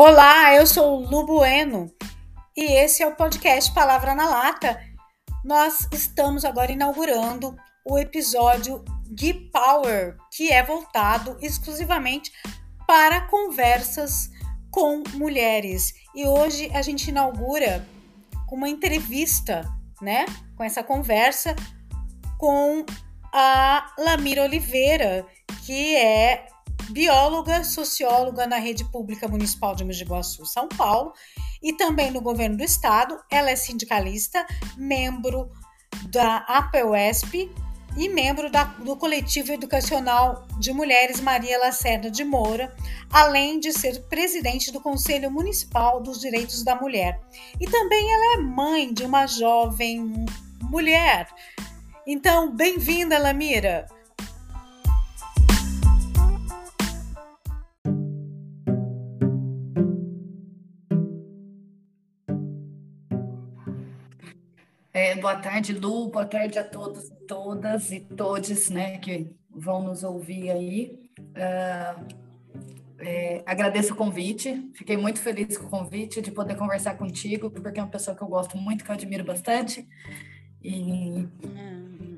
Olá, eu sou Lu Bueno e esse é o podcast Palavra na Lata. Nós estamos agora inaugurando o episódio de Power, que é voltado exclusivamente para conversas com mulheres. E hoje a gente inaugura uma entrevista, né? Com essa conversa com a Lamira Oliveira, que é bióloga, socióloga na Rede Pública Municipal de Mogi Guaçu, São Paulo, e também no governo do estado. Ela é sindicalista, membro da APUESP e membro da, do coletivo educacional de mulheres Maria Lacerda de Moura, além de ser presidente do Conselho Municipal dos Direitos da Mulher. E também ela é mãe de uma jovem mulher. Então, bem-vinda, Lamira! É, boa tarde, Lu, boa tarde a todos e todas e todes né, que vão nos ouvir aí. Uh, é, agradeço o convite, fiquei muito feliz com o convite de poder conversar contigo, porque é uma pessoa que eu gosto muito, que eu admiro bastante. E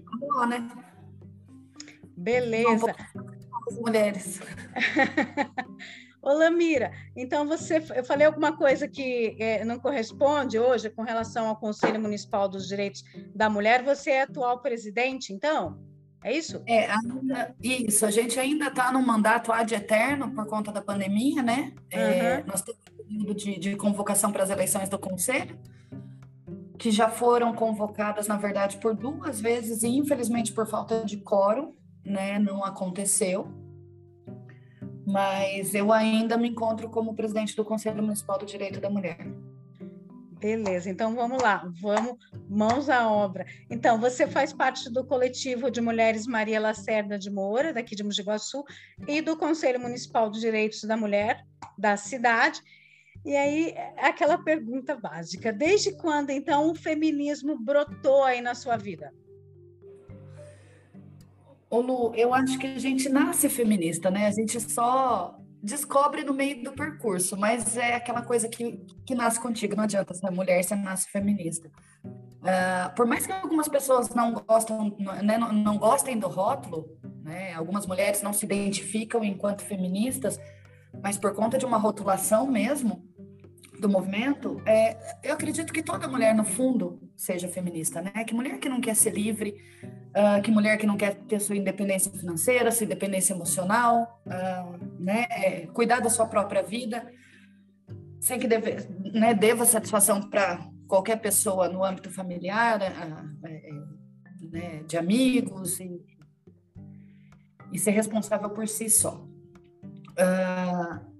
vamos lá, né? Beleza. Mulheres. Ô, Lamira, então você, eu falei alguma coisa que é, não corresponde hoje com relação ao Conselho Municipal dos Direitos da Mulher. Você é atual presidente, então? É isso? É, ainda, isso. A gente ainda está no mandato ad eterno por conta da pandemia, né? Uhum. É, nós temos um período de, de convocação para as eleições do Conselho, que já foram convocadas, na verdade, por duas vezes e, infelizmente, por falta de quórum, né? Não aconteceu mas eu ainda me encontro como presidente do Conselho Municipal do Direito da Mulher. Beleza, então vamos lá, vamos mãos à obra. Então, você faz parte do coletivo de mulheres Maria Lacerda de Moura, daqui de Mogi Guaçu, e do Conselho Municipal dos Direitos da Mulher da cidade. E aí, aquela pergunta básica: desde quando então o feminismo brotou aí na sua vida? Lu, eu acho que a gente nasce feminista, né? A gente só descobre no meio do percurso, mas é aquela coisa que, que nasce contigo, não adianta ser mulher, você nasce feminista. Uh, por mais que algumas pessoas não gostam, né, não, não gostem do rótulo, né, algumas mulheres não se identificam enquanto feministas, mas por conta de uma rotulação mesmo do movimento, é, eu acredito que toda mulher, no fundo, seja feminista, né? Que mulher que não quer ser livre, uh, que mulher que não quer ter sua independência financeira, sua independência emocional, uh, né, é, cuidar da sua própria vida, sem que deve, né, deva satisfação para qualquer pessoa no âmbito familiar, uh, né, de amigos, e, e, ser responsável por si só.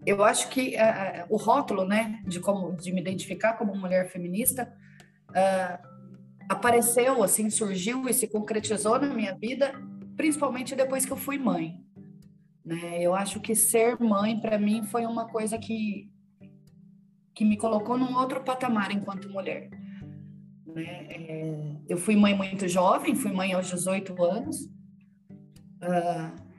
eu acho que o rótulo, né, de como de me identificar como mulher feminista, Uh, apareceu, assim, surgiu e se concretizou na minha vida, principalmente depois que eu fui mãe. Né? Eu acho que ser mãe, para mim, foi uma coisa que, que me colocou num outro patamar enquanto mulher. Né? É, eu fui mãe muito jovem, fui mãe aos 18 anos. Uh,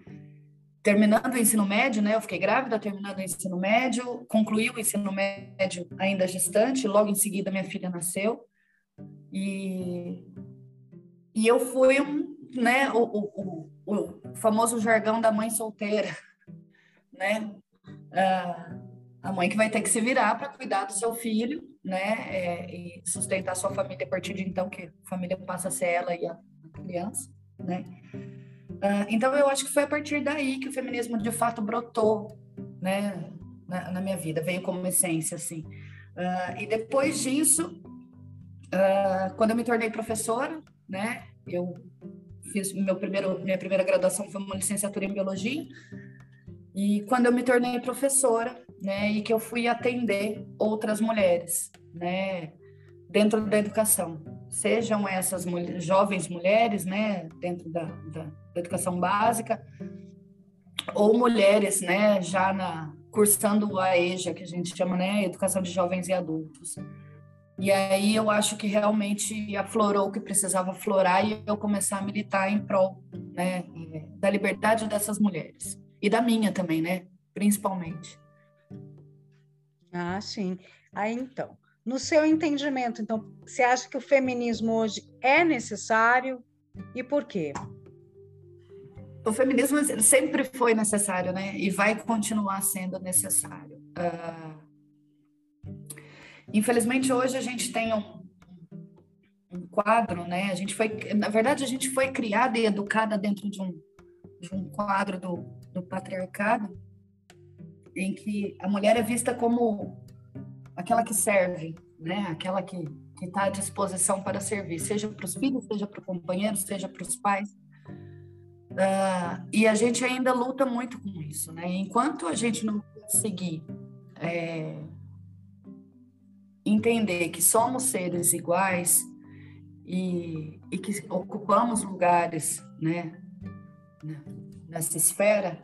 terminando o ensino médio, né? Eu fiquei grávida, terminando o ensino médio, concluí o ensino médio ainda gestante, logo em seguida minha filha nasceu. E, e eu fui um, né, o, o, o, famoso jargão da mãe solteira, né? Ah, a mãe que vai ter que se virar para cuidar do seu filho, né? É, e sustentar sua família a partir de então que a família passa a ser ela e a criança, né? Ah, então eu acho que foi a partir daí que o feminismo de fato brotou, né? Na, na minha vida, veio como essência, assim. Uh, e depois disso, Uh, quando eu me tornei professora, né, eu fiz meu primeiro, minha primeira graduação foi uma licenciatura em biologia. E quando eu me tornei professora, né, e que eu fui atender outras mulheres, né, dentro da educação, sejam essas mulheres, jovens mulheres, né, dentro da, da, da, educação básica, ou mulheres, né, já na cursando a EJA, que a gente chama, né, educação de jovens e adultos. E aí eu acho que realmente aflorou o que precisava aflorar e eu começar a militar em prol né, da liberdade dessas mulheres. E da minha também, né? Principalmente. Ah, sim. Aí então, no seu entendimento, então, você acha que o feminismo hoje é necessário e por quê? O feminismo sempre foi necessário, né? E vai continuar sendo necessário. Uh... Infelizmente, hoje a gente tem um, um quadro, né? A gente foi, na verdade, a gente foi criada e educada dentro de um, de um quadro do, do patriarcado, em que a mulher é vista como aquela que serve, né? Aquela que está à disposição para servir, seja para os filhos, seja para o companheiro, seja para os pais. Uh, e a gente ainda luta muito com isso, né? Enquanto a gente não conseguir é, entender que somos seres iguais e, e que ocupamos lugares, né? Nessa esfera,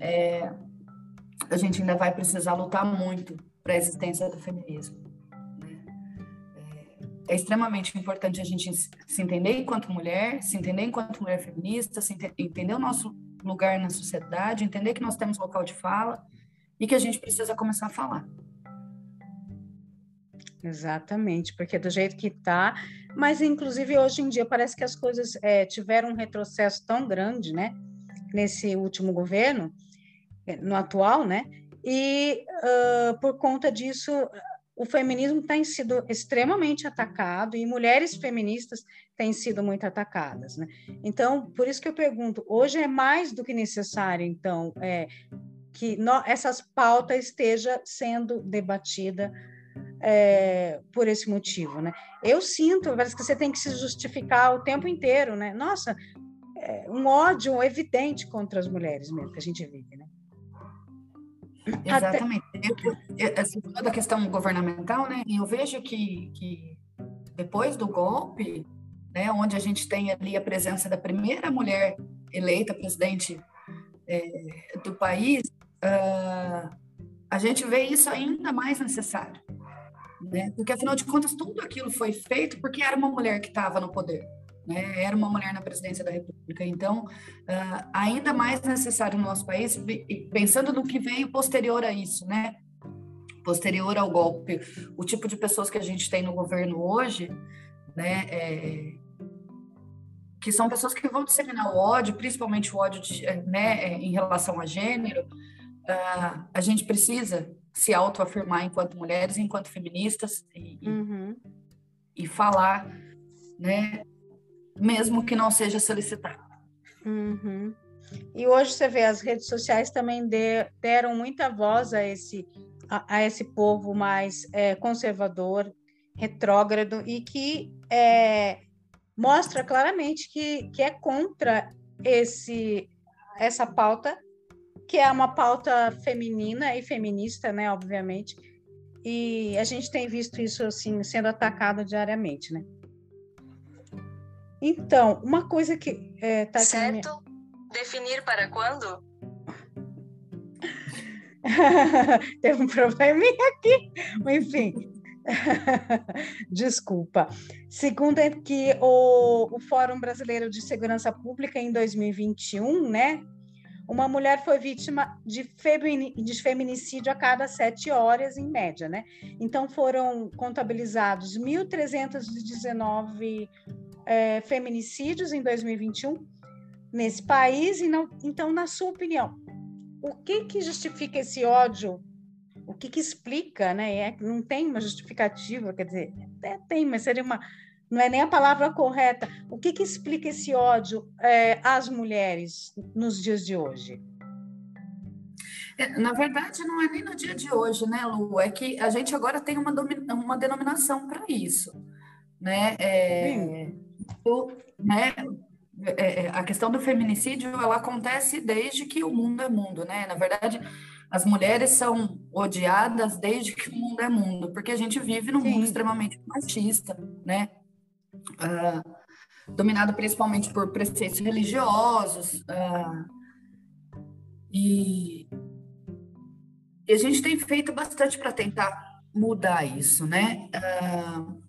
é, a gente ainda vai precisar lutar muito para a existência do feminismo. Né? É, é, extremamente importante a gente se entender enquanto mulher, se entender enquanto mulher feminista, entender o nosso lugar na sociedade, entender que nós temos local de fala e que a gente precisa começar a falar. Exatamente, porque do jeito que está, mas inclusive hoje em dia parece que as coisas é, tiveram um retrocesso tão grande, né? Nesse último governo, é, no atual, né? e uh, por conta disso o feminismo tem sido extremamente atacado e mulheres feministas têm sido muito atacadas, né? Então, por isso que eu pergunto, hoje é mais do que necessário, então, é, que no, essas pautas esteja sendo debatida é, por esse motivo, né? Eu sinto, parece que você tem que se justificar o tempo inteiro, né? Nossa, é um ódio evidente contra as mulheres mesmo que a gente vive, né? Exatamente. Até... Assim, da questão governamental, né? Eu vejo que, que depois do golpe, né, onde a gente tem ali a presença da primeira mulher eleita presidente é, do país, uh, a gente vê isso ainda mais necessário, né? Porque afinal de contas tudo aquilo foi feito porque era uma mulher que estava no poder né? Era uma mulher na presidência da República. Então, uh, ainda mais necessário no nosso país, pensando no que veio posterior a isso, né? Posterior ao golpe, o tipo de pessoas que a gente tem no governo hoje, né? É, que são pessoas que vão disseminar o ódio, principalmente o ódio de, né, em relação a gênero. Uh, a gente precisa se autoafirmar enquanto mulheres, enquanto feministas e, uhum. e falar, né, mesmo que não seja solicitado. Uhum. E hoje você vê, as redes sociais também de, deram muita voz a esse, a, a esse povo mais é, conservador, retrógrado, e que é, mostra claramente que, que é contra esse, essa pauta, que é uma pauta feminina e feminista, né, obviamente, e a gente tem visto isso assim sendo atacado diariamente, né? Então, uma coisa que é, tá certo. Minha... Definir para quando? Tem um probleminha aqui, enfim. Desculpa. Segundo é que o, o Fórum Brasileiro de Segurança Pública, em 2021, né, uma mulher foi vítima de, feminicídio a cada sete horas, em média, né? Então, foram contabilizados 1.319 é, feminicídios em 2021 nesse país. E não, então, na sua opinião, o que, que justifica esse ódio? O que, que explica, né? É, não tem uma justificativa, quer dizer, até tem, mas seria uma. Não é nem a palavra correta. O que, que explica esse ódio é, às mulheres nos dias de hoje? É, na verdade, não é nem no dia de hoje, né, Lu? É que a gente agora tem uma, uma denominação para isso, né? É, né, é, é, a questão do feminicídio ela acontece desde que o mundo é mundo, né? Na verdade, as mulheres são odiadas desde que o mundo é mundo, porque a gente vive num Sim. mundo extremamente machista, né? Uh, dominado principalmente por preceitos religiosos. Uh, e, e, a gente tem feito bastante para tentar mudar isso, né? Uh,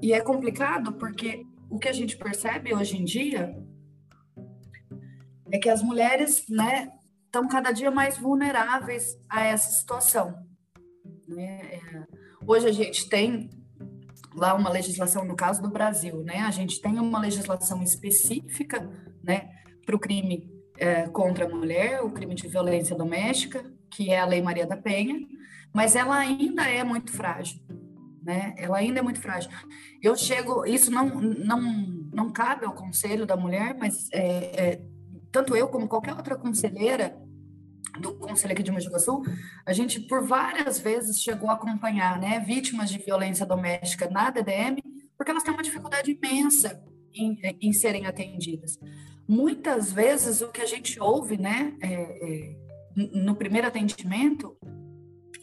e é complicado porque o que a gente percebe hoje em dia é que as mulheres, né, estão cada dia mais vulneráveis a essa situação. Né? É, hoje a gente tem lá uma legislação, no caso do Brasil, né? A gente tem uma legislação específica, né, para o crime é, contra a mulher, o crime de violência doméstica, que é a Lei Maria da Penha, mas ela ainda é muito frágil, né? Ela ainda é muito frágil. Eu chego, isso não não não cabe ao Conselho da Mulher, mas é, é, tanto eu como qualquer outra conselheira do Conselho aqui de Mogi Sul, a gente por várias vezes chegou a acompanhar, né, vítimas de violência doméstica na DDM, porque elas têm uma dificuldade imensa em, em serem atendidas. Muitas vezes o que a gente ouve, né, é, é, no primeiro atendimento,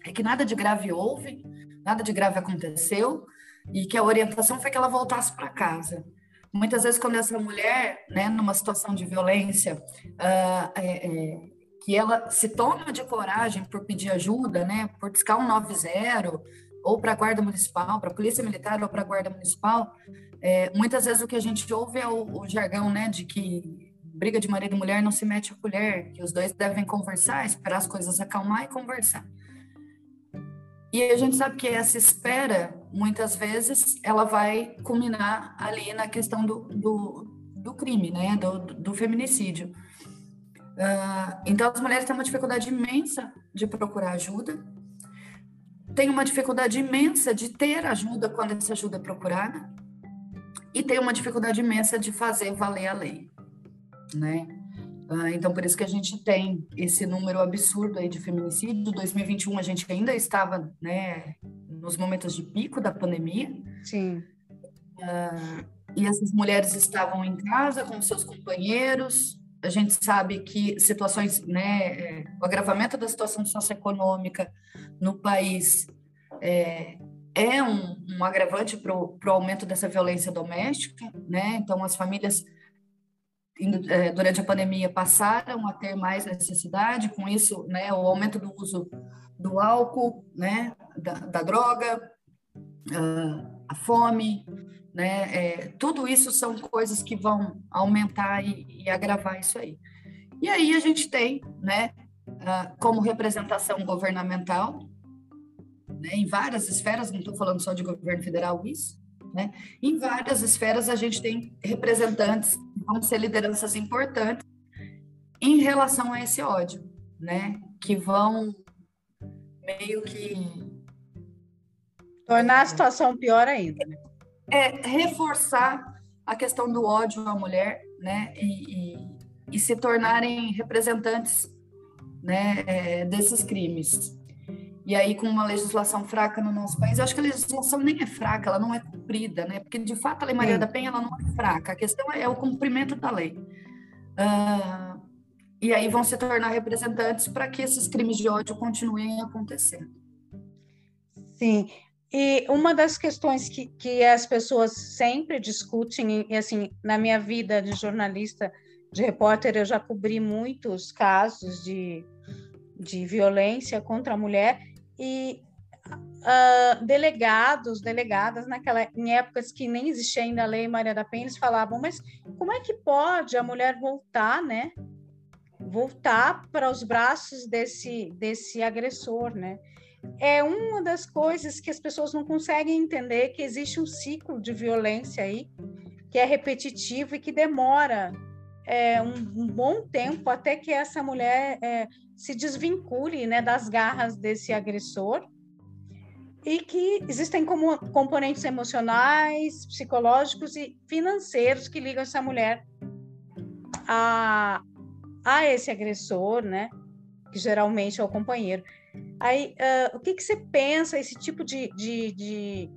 é que nada de grave houve, nada de grave aconteceu e que a orientação foi que ela voltasse para casa. Muitas vezes, quando essa mulher, né, numa situação de violência, uh, é, é, que ela se toma de coragem por pedir ajuda, né, por discar um 90, ou para a Guarda Municipal, para a Polícia Militar ou para a Guarda Municipal, é, muitas vezes o que a gente ouve é o, o, jargão, né, de que briga de marido e mulher não se mete a colher, que os dois devem conversar, esperar as coisas acalmar e conversar. E a gente sabe que essa espera, muitas vezes, ela vai culminar ali na questão do, do, do crime, né, do, do feminicídio. Uh, então, as mulheres têm uma dificuldade imensa de procurar ajuda, tem uma dificuldade imensa de ter ajuda quando essa ajuda é procurada, e tem uma dificuldade imensa de fazer valer a lei, né? Uh, então, por isso que a gente tem esse número absurdo aí de feminicídio. 2021 a gente ainda estava, né, nos momentos de pico da pandemia. Sim. Uh, e essas mulheres estavam em casa com seus companheiros, a gente sabe que situações, né, é, o agravamento da situação socioeconômica no país é, é um, um, agravante para o aumento dessa violência doméstica, né? Então, as famílias, é, durante a pandemia, passaram a ter mais necessidade, com isso, né, o aumento do uso do álcool, né, da, da droga, a fome, né? É, tudo isso são coisas que vão aumentar e, e, agravar isso aí. E aí a gente tem, né, uh, como representação governamental, né, em várias esferas, não estou falando só de governo federal isso, né, em várias esferas a gente tem representantes que vão ser lideranças importantes em relação a esse ódio, né, que vão meio que tornar a situação pior ainda. Né? É reforçar a questão do ódio à mulher, né, e, e, e se tornarem representantes, né, é, desses crimes. E aí, com uma legislação fraca no nosso país, eu acho que a legislação nem é fraca, ela não é cumprida, né, porque de fato a Lei Maria Sim. da Penha ela não é fraca, a questão é o cumprimento da lei. Uh, e aí vão se tornar representantes para que esses crimes de ódio continuem acontecendo. Sim, e uma das questões que, que as pessoas sempre discutem, e assim, na minha vida de jornalista, de repórter, eu já cobri muitos casos de, de violência contra a mulher, e uh, delegados, delegadas, naquela, em épocas que nem existia ainda a Lei Maria da Penha, eles falavam, mas como é que pode a mulher voltar, né? Voltar para os braços desse, desse agressor, né? É uma das coisas que as pessoas não conseguem entender que existe um ciclo de violência aí que é repetitivo e que demora é, um, um, bom tempo até que essa mulher é, se desvincule né, das garras desse agressor e que existem como componentes emocionais, psicológicos e financeiros que ligam essa mulher a, a esse agressor, né? Que geralmente é o companheiro. Aí, uh, o que, que você pensa, esse tipo de, de, de,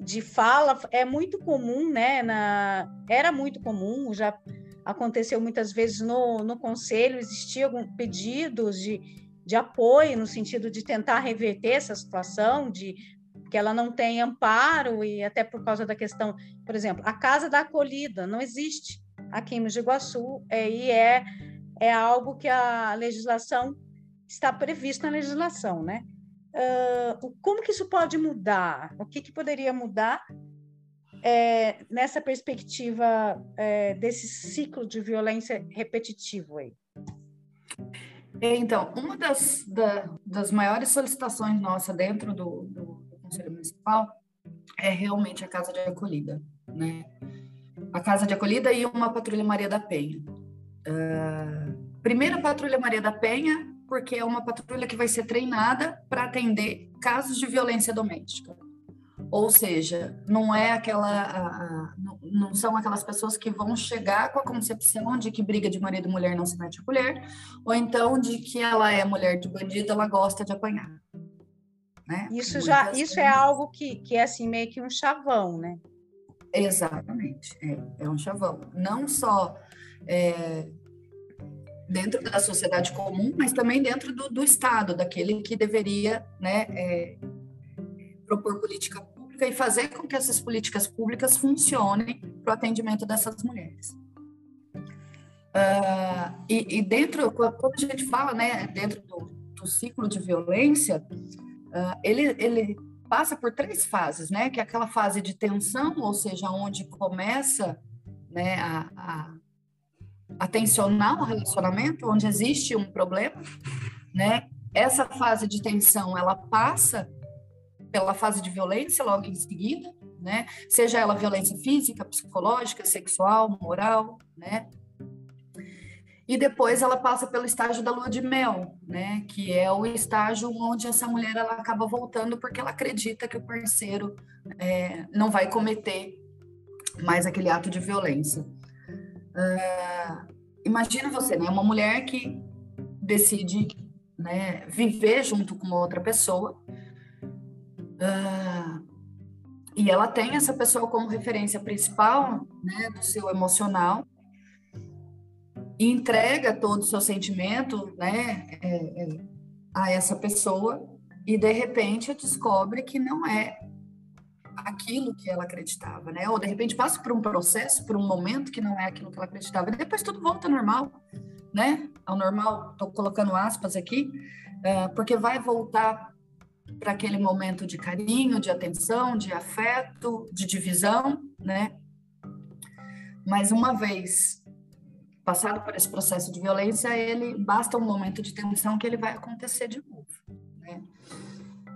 de fala é muito comum, né? Na, era muito comum, já aconteceu muitas vezes no, no conselho, existiam pedidos de, de apoio no sentido de tentar reverter essa situação, de que ela não tem amparo e até por causa da questão, por exemplo, a casa da acolhida não existe aqui em Mogi Guaçu é, e é, é algo que a legislação está previsto na legislação, né? Uh, como que isso pode mudar? O que, que poderia mudar é, nessa perspectiva é, desse ciclo de violência repetitivo aí? Então, uma das, da, das maiores solicitações nossa dentro do, do, Conselho Municipal é realmente a Casa de Acolhida, né? A Casa de Acolhida e uma Patrulha Maria da Penha. Uh, Patrulha Maria da Penha, porque é uma patrulha que vai ser treinada para atender casos de violência doméstica. Ou seja, não é aquela, a, a, não são aquelas pessoas que vão chegar com a concepção de que briga de marido e mulher não se mete a colher, ou então de que ela é mulher de bandido, ela gosta de apanhar. Né? Isso já, Muitas isso vezes... é algo que, que é assim meio que um chavão, né? Exatamente, é, é um chavão. Não só é, dentro da sociedade comum, mas também dentro do, do Estado, daquele que deveria, né, é, propor política pública e fazer com que essas políticas públicas funcionem para o atendimento dessas mulheres. Uh, e, e, dentro, quando a gente fala, né, dentro do, do ciclo de violência, uh, ele, ele passa por três fases, né, que é aquela fase de tensão, ou seja, onde começa, né, a, a, a tensionar o relacionamento, onde existe um problema, né, essa fase de tensão, ela passa pela fase de violência logo em seguida, né? Seja ela violência física, psicológica, sexual, moral, né? E depois ela passa pelo estágio da lua de mel, né? Que é o estágio onde essa mulher ela acaba voltando porque ela acredita que o parceiro é, não vai cometer mais aquele ato de violência. Uh, imagina você, né? Uma mulher que decide né, viver junto com outra pessoa Uh, e ela tem essa pessoa como referência principal né, do seu emocional e entrega todo o seu sentimento né, é, é, a essa pessoa e de repente descobre que não é aquilo que ela acreditava, né? Ou de repente passa por um processo, por um momento que não é aquilo que ela acreditava. E depois tudo volta ao normal, né? Ao normal, estou colocando aspas aqui, uh, porque vai voltar para aquele momento de carinho, de atenção, de afeto, de divisão, né? Mas uma vez passado por esse processo de violência, ele basta um momento de tensão que ele vai acontecer de novo?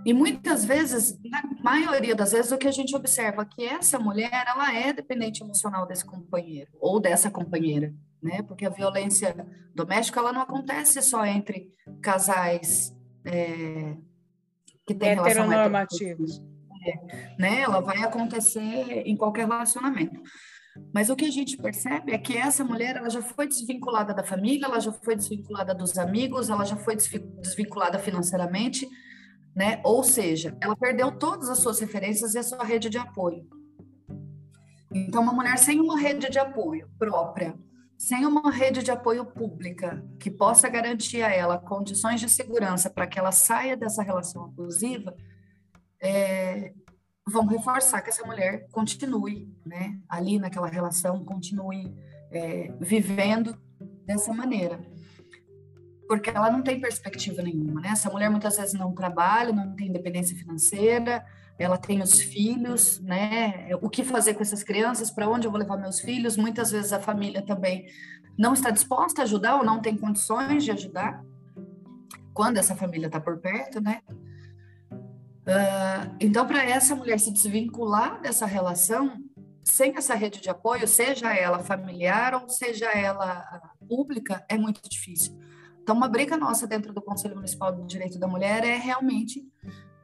E muitas vezes, na maioria das vezes, o que a gente observa é que essa mulher, ela é dependente emocional desse companheiro ou dessa companheira, né? Porque a violência doméstica, ela não acontece só entre casais é, que tem heteronormativos. É, né? Ela vai acontecer em qualquer relacionamento. Mas o que a gente percebe é que essa mulher ela já foi desvinculada da família, ela já foi desvinculada dos amigos, ela já foi desvinculada financeiramente, né? Ou seja, ela perdeu todas as suas referências e a sua rede de apoio. Então, uma mulher sem uma rede de apoio própria, sem uma rede de apoio pública que possa garantir a ela condições de segurança para que ela saia dessa relação abusiva, é, vão reforçar que essa mulher continue né, ali naquela relação, continue é, vivendo dessa maneira. Porque ela não tem perspectiva nenhuma, né? Essa mulher muitas vezes não trabalha, não tem independência financeira, ela tem os filhos, né? O que fazer com essas crianças? Para onde eu vou levar meus filhos? Muitas vezes a família também não está disposta a ajudar ou não tem condições de ajudar quando essa família está por perto, né? Uh, então, para essa mulher se desvincular dessa relação, sem essa rede de apoio, seja ela familiar ou seja ela pública, é muito difícil. Então, uma briga nossa dentro do Conselho Municipal do Direito da Mulher é realmente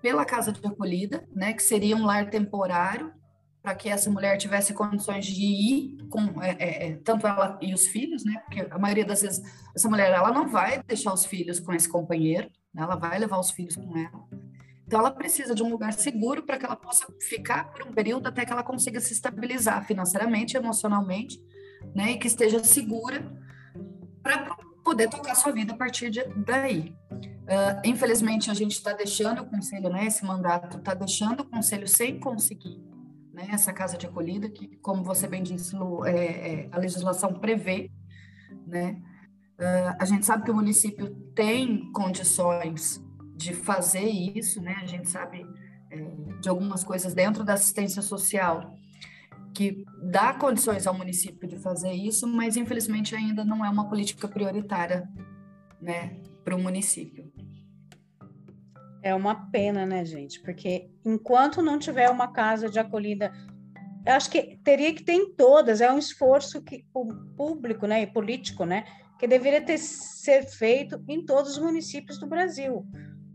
pela casa de acolhida, né, que seria um lar temporário para que essa mulher tivesse condições de ir com é, é, é, tanto ela e os filhos, né? Porque a maioria das vezes essa mulher ela não vai deixar os filhos com esse companheiro, né, ela vai levar os filhos com ela. Então ela precisa de um lugar seguro para que ela possa ficar por um período até que ela consiga se estabilizar financeiramente, emocionalmente, né? E que esteja segura para poder tocar sua vida a partir de, daí. Uh, infelizmente, a gente está deixando o conselho, né, esse mandato está deixando o conselho sem conseguir né, essa casa de acolhida, que, como você bem disse, Lu, é, é, a legislação prevê. Né, uh, a gente sabe que o município tem condições de fazer isso, né, a gente sabe é, de algumas coisas dentro da assistência social que dá condições ao município de fazer isso, mas infelizmente ainda não é uma política prioritária, né, para o município. É uma pena, né, gente? Porque enquanto não tiver uma casa de acolhida, eu acho que teria que ter em todas, é um esforço que, público né, e político, né, que deveria ter ser feito em todos os municípios do Brasil,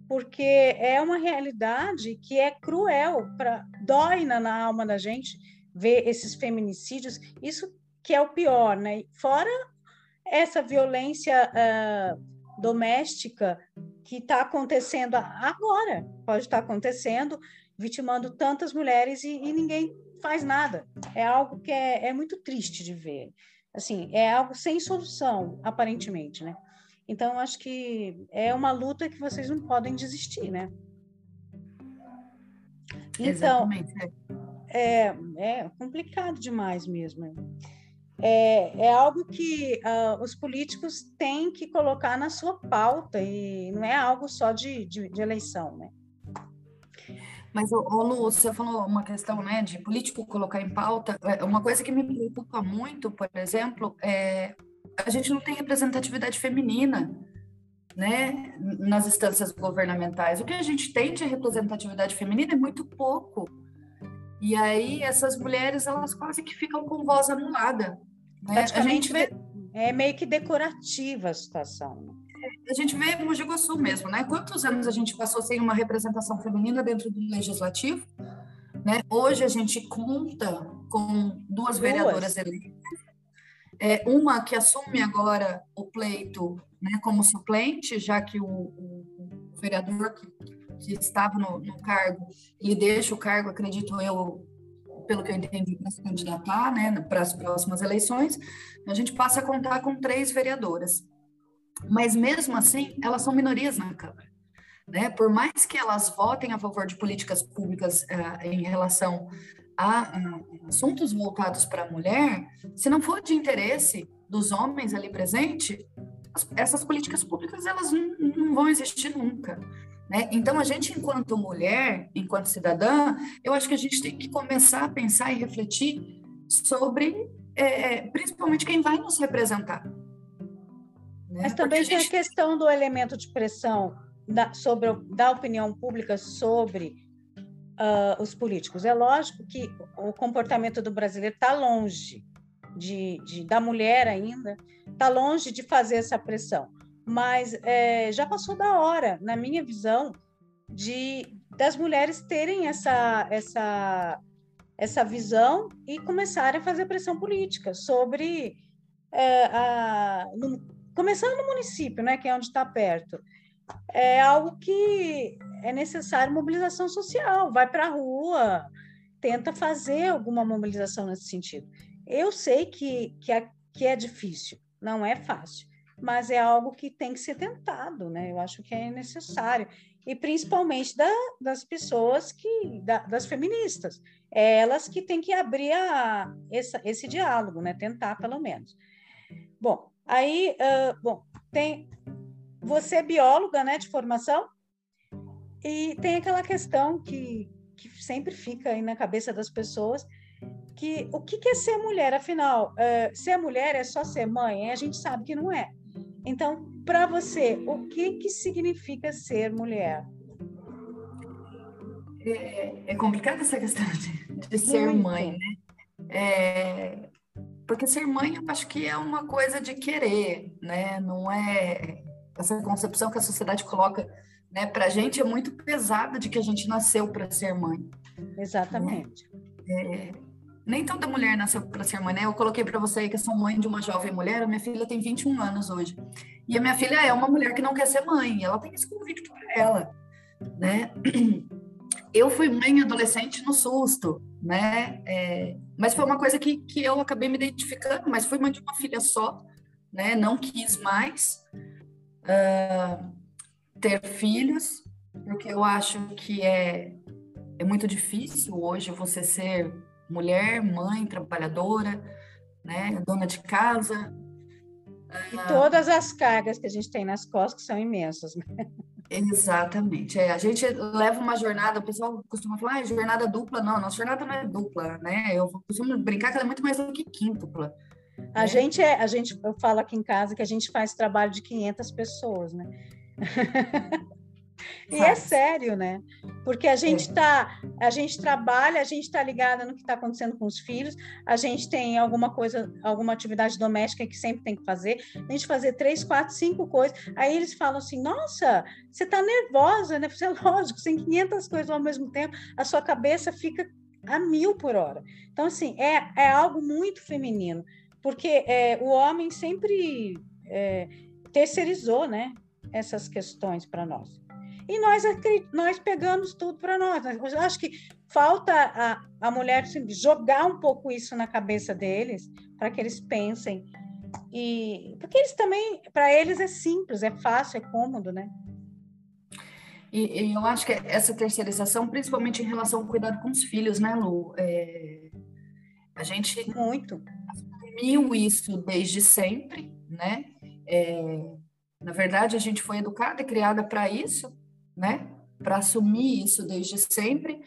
porque é uma realidade que é cruel, pra, dói na, na alma da gente ver esses feminicídios, isso que é o pior, né? Fora essa violência uh, doméstica que está acontecendo agora, pode estar tá acontecendo, vitimando tantas mulheres e, e, ninguém faz nada. É algo que é, é muito triste de ver. Assim, é algo sem solução, aparentemente, né? Então, acho que é uma luta que vocês não podem desistir, né? Então, é, é complicado demais mesmo é, é algo que uh, os políticos têm que colocar na sua pauta e não é algo só de, de, de eleição, né? Mas, ô, Lu, você falou uma questão, né, de político colocar em pauta. É, uma coisa que me preocupa muito, por exemplo, é a gente não tem representatividade feminina, né, nas instâncias governamentais. O que a gente tem de representatividade feminina é muito pouco. E aí essas mulheres elas quase que ficam com voz anulada. Né? A gente vê é meio que decorativa a situação. A gente vê no Mogi Guaçu mesmo, né? Quantos anos a gente passou sem uma representação feminina dentro do legislativo? Né? Hoje a gente conta com duas, duas. vereadoras eleitas, é, uma que assume agora o pleito né, como suplente, já que o, o, o vereador que que estava no, no cargo, ele deixa o cargo, acredito eu, pelo que eu entendi, para se candidatar né, para as próximas eleições, a gente passa a contar com três vereadoras. Mas mesmo assim, elas são minorias na Câmara. Né? Por mais que elas votem a favor de políticas públicas uh, em relação a uh, assuntos voltados para a mulher, se não for de interesse dos homens ali presentes, essas políticas públicas elas não, não vão existir nunca. Né? Então, a gente, enquanto mulher, enquanto cidadã, eu acho que a gente tem que começar a pensar e refletir sobre, é, é principalmente, quem vai nos representar. Né? Mas também tem a, gente... questão do elemento de pressão da, sobre, da opinião pública sobre uh, os políticos. É lógico que o comportamento do brasileiro está longe de, de, da mulher ainda, está longe de fazer essa pressão mas é, já passou da hora, na minha visão, de das mulheres terem essa essa essa visão e começarem a fazer pressão política sobre é, a, no, começando no município, né, que é onde está perto, é algo que é necessário mobilização social, vai para a rua, tenta fazer alguma mobilização nesse sentido. Eu sei que, que, é, que é difícil, não é fácil, mas é algo que tem que ser tentado, né? Eu acho que é necessário. E principalmente da, das pessoas que, da, das feministas, é elas que têm que abrir a, essa, esse diálogo, né? Tentar, pelo menos. Bom, aí, uh, bom, tem. Você é bióloga, né, de formação, e tem aquela questão que, que sempre fica aí na cabeça das pessoas, que o que é ser mulher? Afinal, uh, ser mulher é só ser mãe? A gente sabe que não é. Então, para você, o que, que significa ser mulher? É, é complicada essa questão de, de ser Muito. mãe, né? É, porque ser mãe, eu acho que é uma coisa de querer, né? Não é essa concepção que a sociedade coloca, né? Para a gente é muito pesada de que a gente nasceu para ser mãe. Exatamente. É, nem toda mulher nasceu para ser mãe, né? Eu coloquei para você aí que eu sou mãe de uma jovem mulher, a minha filha tem 21 anos hoje. E a minha filha é uma mulher que não quer ser mãe, ela tem esse convicto para ela, né? Eu fui mãe adolescente no susto, né? É, mas foi uma coisa que, que eu acabei me identificando, mas fui mãe de uma filha só, né? Não quis mais uh, ter filhos, porque eu acho que é, é muito difícil hoje você ser mulher, mãe, trabalhadora, né, dona de casa. E todas as cargas que a gente tem nas costas são imensas. Né? Exatamente. É, a gente leva uma jornada, o pessoal costuma falar, ah, jornada dupla. Não, nossa jornada não é dupla, né? Eu costumo brincar que ela é muito mais do que quíntupla. A né? gente é, a gente, eu falo aqui em casa que a gente faz trabalho de 500 pessoas, né? E é sério, né? Porque a gente tá, a gente trabalha, a gente está ligada no que está acontecendo com os filhos, a gente tem alguma coisa, alguma atividade doméstica que sempre tem que fazer, a gente fazer três, quatro, cinco coisas. Aí eles falam assim: nossa, você está nervosa, né? Você é lógico, sem 500 coisas ao mesmo tempo, a sua cabeça fica a mil por hora. Então, assim, é, é algo muito feminino, porque é, o homem sempre é, terceirizou, né? Essas questões para nós e nós, nós pegamos tudo para nós. Eu acho que falta a, a mulher jogar um pouco isso na cabeça deles, para que eles pensem. E porque eles também, para eles é simples, é fácil, é cômodo, né? E, e, eu acho que essa terceirização, principalmente em relação ao cuidado com os filhos, né, Lu? É, a gente muito assumiu isso desde sempre, né? É, na verdade, a gente foi educada e criada para isso, né? Para assumir isso desde sempre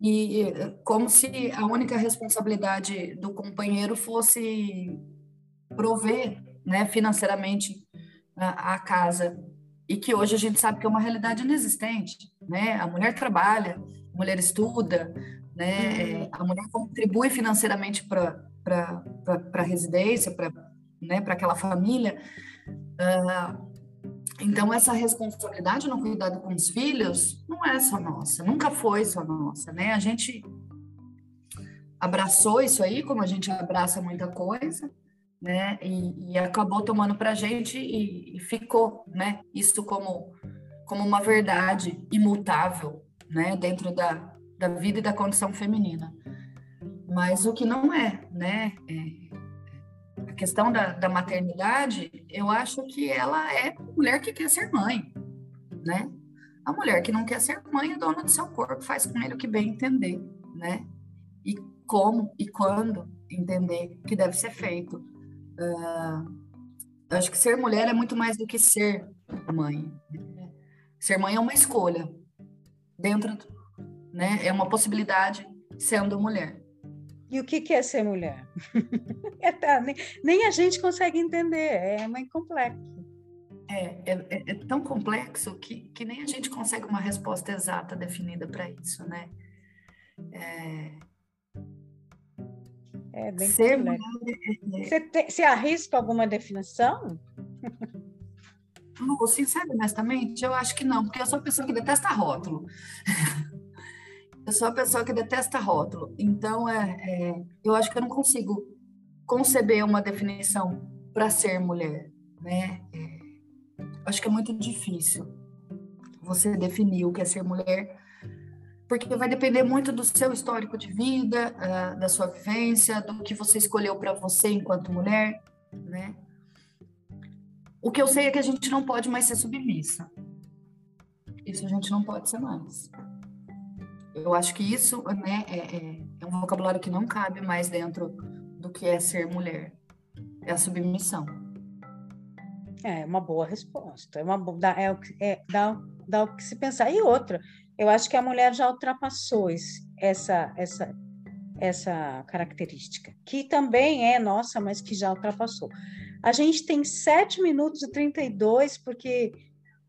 e como se a única responsabilidade do companheiro fosse prover, né, financeiramente a, a casa e que hoje a gente sabe que é uma realidade inexistente, né? A mulher trabalha, a mulher estuda, né? Uhum. A mulher contribui financeiramente para para a residência, para né, para aquela família. Uh, então, essa responsabilidade no cuidado com os filhos não é só nossa, nunca foi só nossa, né? A gente abraçou isso aí, como a gente abraça muita coisa, né? E, e acabou tomando para a gente e, e, ficou, né? Isso como, como uma verdade imutável, né? Dentro da, da vida e da condição feminina. Mas o que não é, né? É, a questão da, da maternidade, eu acho que ela é mulher que quer ser mãe, né? A mulher que não quer ser mãe é dona do seu corpo, faz com ele o que bem entender, né? E como e quando entender que deve ser feito. Uh, acho que ser mulher é muito mais do que ser mãe. Ser mãe é uma escolha dentro, né? É uma possibilidade sendo mulher. E o que, que é ser mulher? é, tá, nem, nem, a gente consegue entender, é muito complexo. É, é, é, é, tão complexo que, que nem a gente consegue uma resposta exata definida para isso, né? É, é bem ser complexo. Mulher, é, é. você, te, você arrisca alguma definição? Lu, sincero, honestamente, eu acho que não, porque eu sou uma pessoa que detesta rótulo. Eu sou uma pessoa que detesta rótulo, então é, é eu acho que eu não consigo conceber uma definição para ser mulher, né? É, acho que é muito difícil você definir o que é ser mulher, porque vai depender muito do seu histórico de vida, uh, da sua vivência, do que você escolheu para você enquanto mulher, né? O que eu sei é que a gente não pode mais ser submissa. Isso a gente não pode ser mais. Eu acho que isso né, é, é, é, um vocabulário que não cabe mais dentro do que é ser mulher. É a submissão. É uma boa resposta. É uma dá, é, é, dá, dá o que se pensar. E outra, eu acho que a mulher já ultrapassou esse, essa, essa, essa característica, que também é nossa, mas que já ultrapassou. A gente tem 7 minutos e 32, porque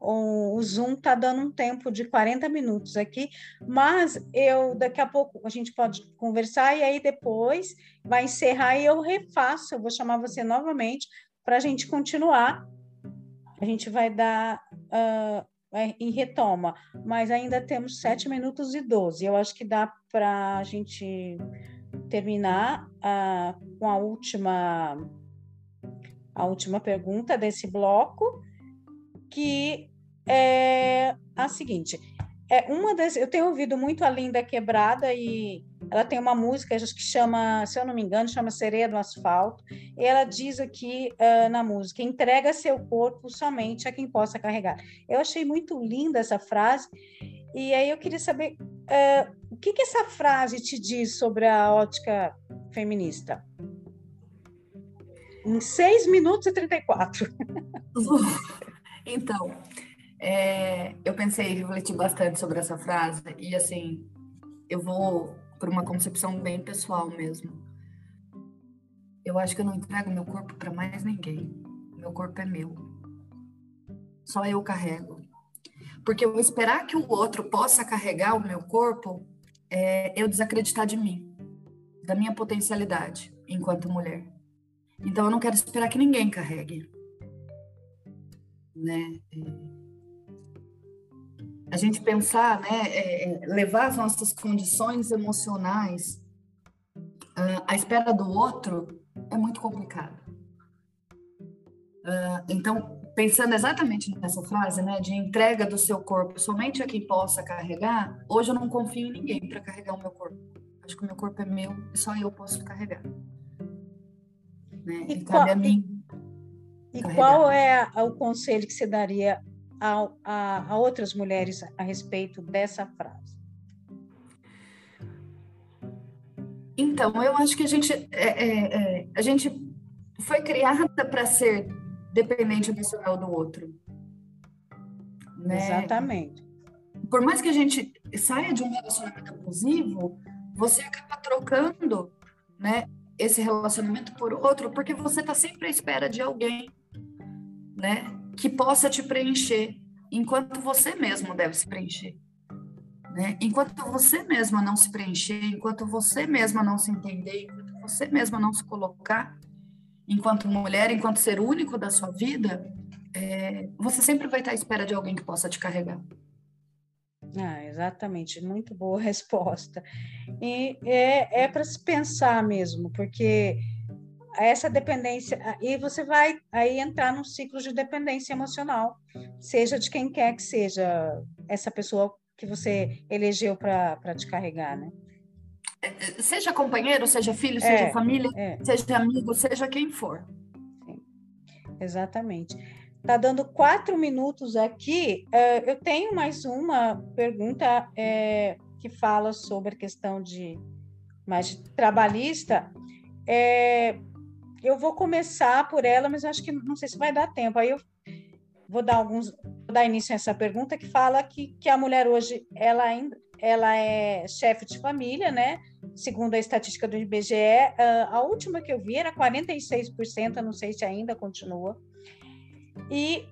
o, Zoom está dando um tempo de 40 minutos aqui, mas eu daqui a pouco a gente pode conversar e aí depois vai encerrar e eu refaço, eu vou chamar você novamente para a gente continuar. A gente vai dar uh, em retoma, mas ainda temos 7 minutos e 12. Eu acho que dá para a gente terminar uh, com a última a última pergunta desse bloco, que é a seguinte. É uma das, eu tenho ouvido muito a Linda Quebrada e ela tem uma música que chama, se eu não me engano, chama Sereia do Asfalto. E ela diz aqui uh, na música: entrega seu corpo somente a quem possa carregar. Eu achei muito linda essa frase e aí eu queria saber uh, o que, que essa frase te diz sobre a ótica feminista. Em 6 minutos e 34. então, é, eu pensei, refleti bastante sobre essa frase e assim, eu vou por uma concepção bem pessoal mesmo. eu acho que eu não entrego meu corpo para mais ninguém. Meu corpo é meu. Só eu carrego. Porque eu esperar que o outro possa carregar o meu corpo é eu desacreditar de mim, da minha potencialidade enquanto mulher. Então eu não quero esperar que ninguém carregue. Né? A gente pensar, né, é, é, levar as nossas condições emocionais uh, à espera do outro é muito complicado. Uh, então, pensando exatamente nessa frase, né, de entrega do seu corpo somente a quem possa carregar, hoje eu não confio em ninguém para carregar o meu corpo. Acho que o meu corpo é meu e só eu posso carregar. Né? E, e qual, cabe a mim. E, e qual é o conselho que você daria a, a, a outras mulheres a respeito dessa frase? Então, eu acho que a gente, é, é, é, a gente foi criada para ser dependente emocional do outro. Né? Exatamente. Por mais que a gente saia de um relacionamento abusivo, você acaba trocando né, esse relacionamento por outro, porque você está sempre à espera de alguém né, que possa te preencher, enquanto você mesmo deve se preencher. Né? Enquanto você mesma não se preencher, enquanto você mesma não se entender, enquanto você mesma não se colocar enquanto mulher, enquanto ser único da sua vida, é, você sempre vai estar à espera de alguém que possa te carregar. Ah, exatamente, muito boa resposta. E é, é para se pensar mesmo, porque essa dependência, e você vai aí entrar num ciclo de dependência emocional, seja de quem quer que seja essa pessoa que você elegeu para te carregar, né? É, é, seja companheiro, seja filho, seja é, família, é. seja amigo, seja quem for. Sim, exatamente. Tá dando quatro minutos aqui. Uh, eu tenho mais uma pergunta é, que fala sobre a questão de mais trabalhista. É, eu vou começar por ela, mas acho que não sei se vai dar tempo. Aí eu vou dar alguns, vou dar início a essa pergunta que fala que, que a mulher hoje ela ainda ela é chefe de família, né? Segundo a estatística do IBGE, uh, a última que eu vi era 46%, não sei se ainda continua. E,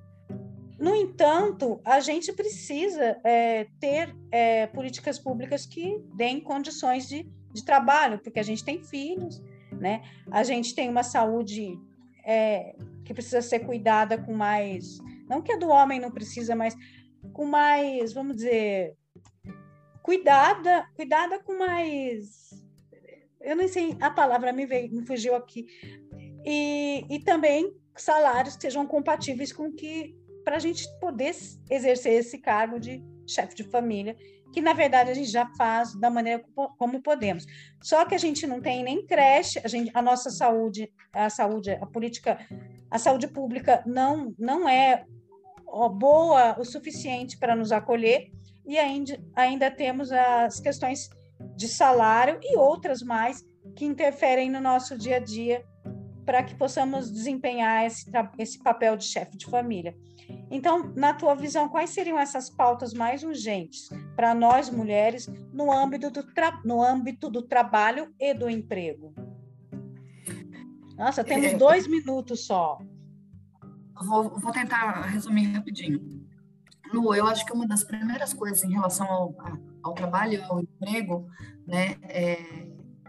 no entanto, a gente precisa é, ter é, políticas públicas que deem condições de, de trabalho, porque a gente tem filhos, né? A gente tem uma saúde é, que precisa ser cuidada com mais, não que a do homem não precisa, mas com mais, vamos dizer, cuidada, cuidada com mais, eu não sei a palavra me veio, me fugiu aqui, e, e também salários que sejam compatíveis com que para a gente poder exercer esse cargo de chefe de família que na verdade a gente já faz da maneira como podemos. Só que a gente não tem nem creche, a, gente, a nossa saúde, a saúde, a política, a saúde pública não não é boa o suficiente para nos acolher e ainda, ainda temos as questões de salário e outras mais que interferem no nosso dia a dia para que possamos desempenhar esse, esse papel de chefe de família. Então, na tua visão, quais seriam essas pautas mais urgentes para nós mulheres no âmbito do, no âmbito do trabalho e do emprego? Nossa, temos é, dois minutos só. Vou, vou, tentar resumir rapidinho. Lu, eu acho que uma das primeiras coisas em relação ao, ao trabalho e ao emprego, né, é,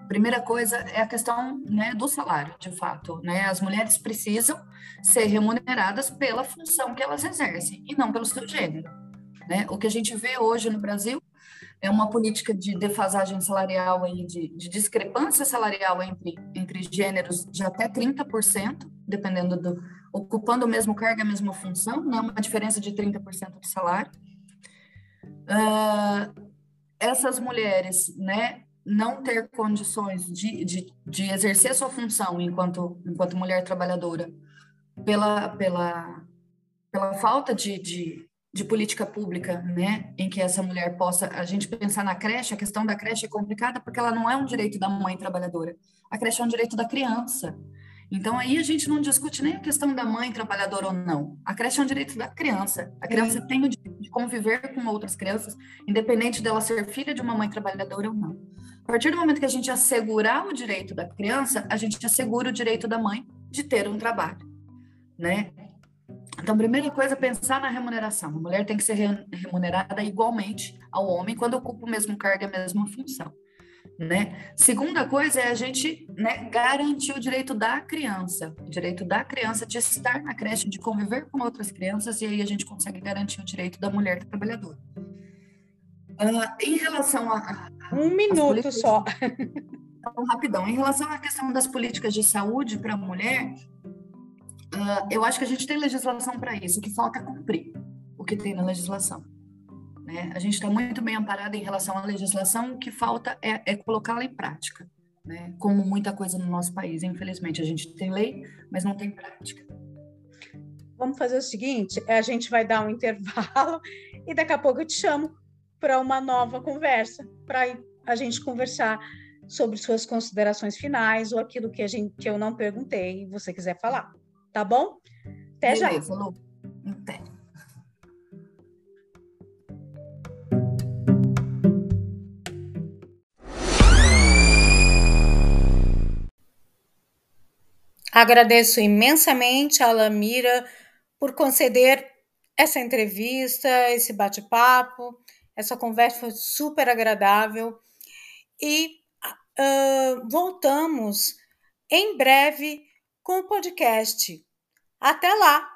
primeira coisa é a questão né, do salário, de fato. Né? As mulheres precisam ser remuneradas pela função que elas exercem e não pelo seu gênero. Né? O que a gente vê hoje no Brasil é uma política de defasagem salarial, aí, de, de discrepância salarial entre, entre gêneros de até 30%, dependendo do. ocupando o mesmo cargo, a mesma função, né? uma diferença de 30% de salário. Uh, essas mulheres, né, não ter condições de, de, de exercer a sua função enquanto, enquanto mulher trabalhadora pela, pela, pela falta de, de, de, política pública, né, em que essa mulher possa, a gente pensar na creche, a questão da creche é complicada porque ela não é um direito da mãe trabalhadora, a creche é um direito da criança. Então aí a gente não discute nem a questão da mãe trabalhadora ou não. A creche é um direito da criança. A criança tem o direito de conviver com outras crianças, independente dela ser filha de uma mãe trabalhadora ou não. A partir do momento que a gente assegurar o direito da criança, a gente assegura o direito da mãe de ter um trabalho, né? Então, primeira coisa, pensar na remuneração. A mulher tem que ser remunerada igualmente ao homem quando ocupa o mesmo cargo e a mesma função. Né? Segunda coisa é a gente né, garantir o direito da criança, o direito da criança de estar na creche, de conviver com outras crianças, e aí a gente consegue garantir o direito da mulher trabalhadora. Uh, em relação a. um minuto só. Então, rapidão. Em relação à questão das políticas de saúde para a mulher, uh, eu acho que a gente tem legislação para isso, o que falta é cumprir o que tem na legislação. Né? A gente está muito bem amparado em relação à legislação, o que falta é, é colocá-la em prática. Né? Como muita coisa no nosso país, infelizmente, a gente tem lei, mas não tem prática. Vamos fazer o seguinte: a gente vai dar um intervalo e daqui a pouco eu te chamo para uma nova conversa, para a gente conversar sobre suas considerações finais ou aquilo que, a gente, que eu não perguntei e você quiser falar. Tá bom? Até Beleza, já. Lu. Até. Agradeço imensamente a Lamira por conceder essa entrevista, esse bate-papo. Essa conversa foi super agradável. E uh, voltamos em breve com o podcast. Até lá!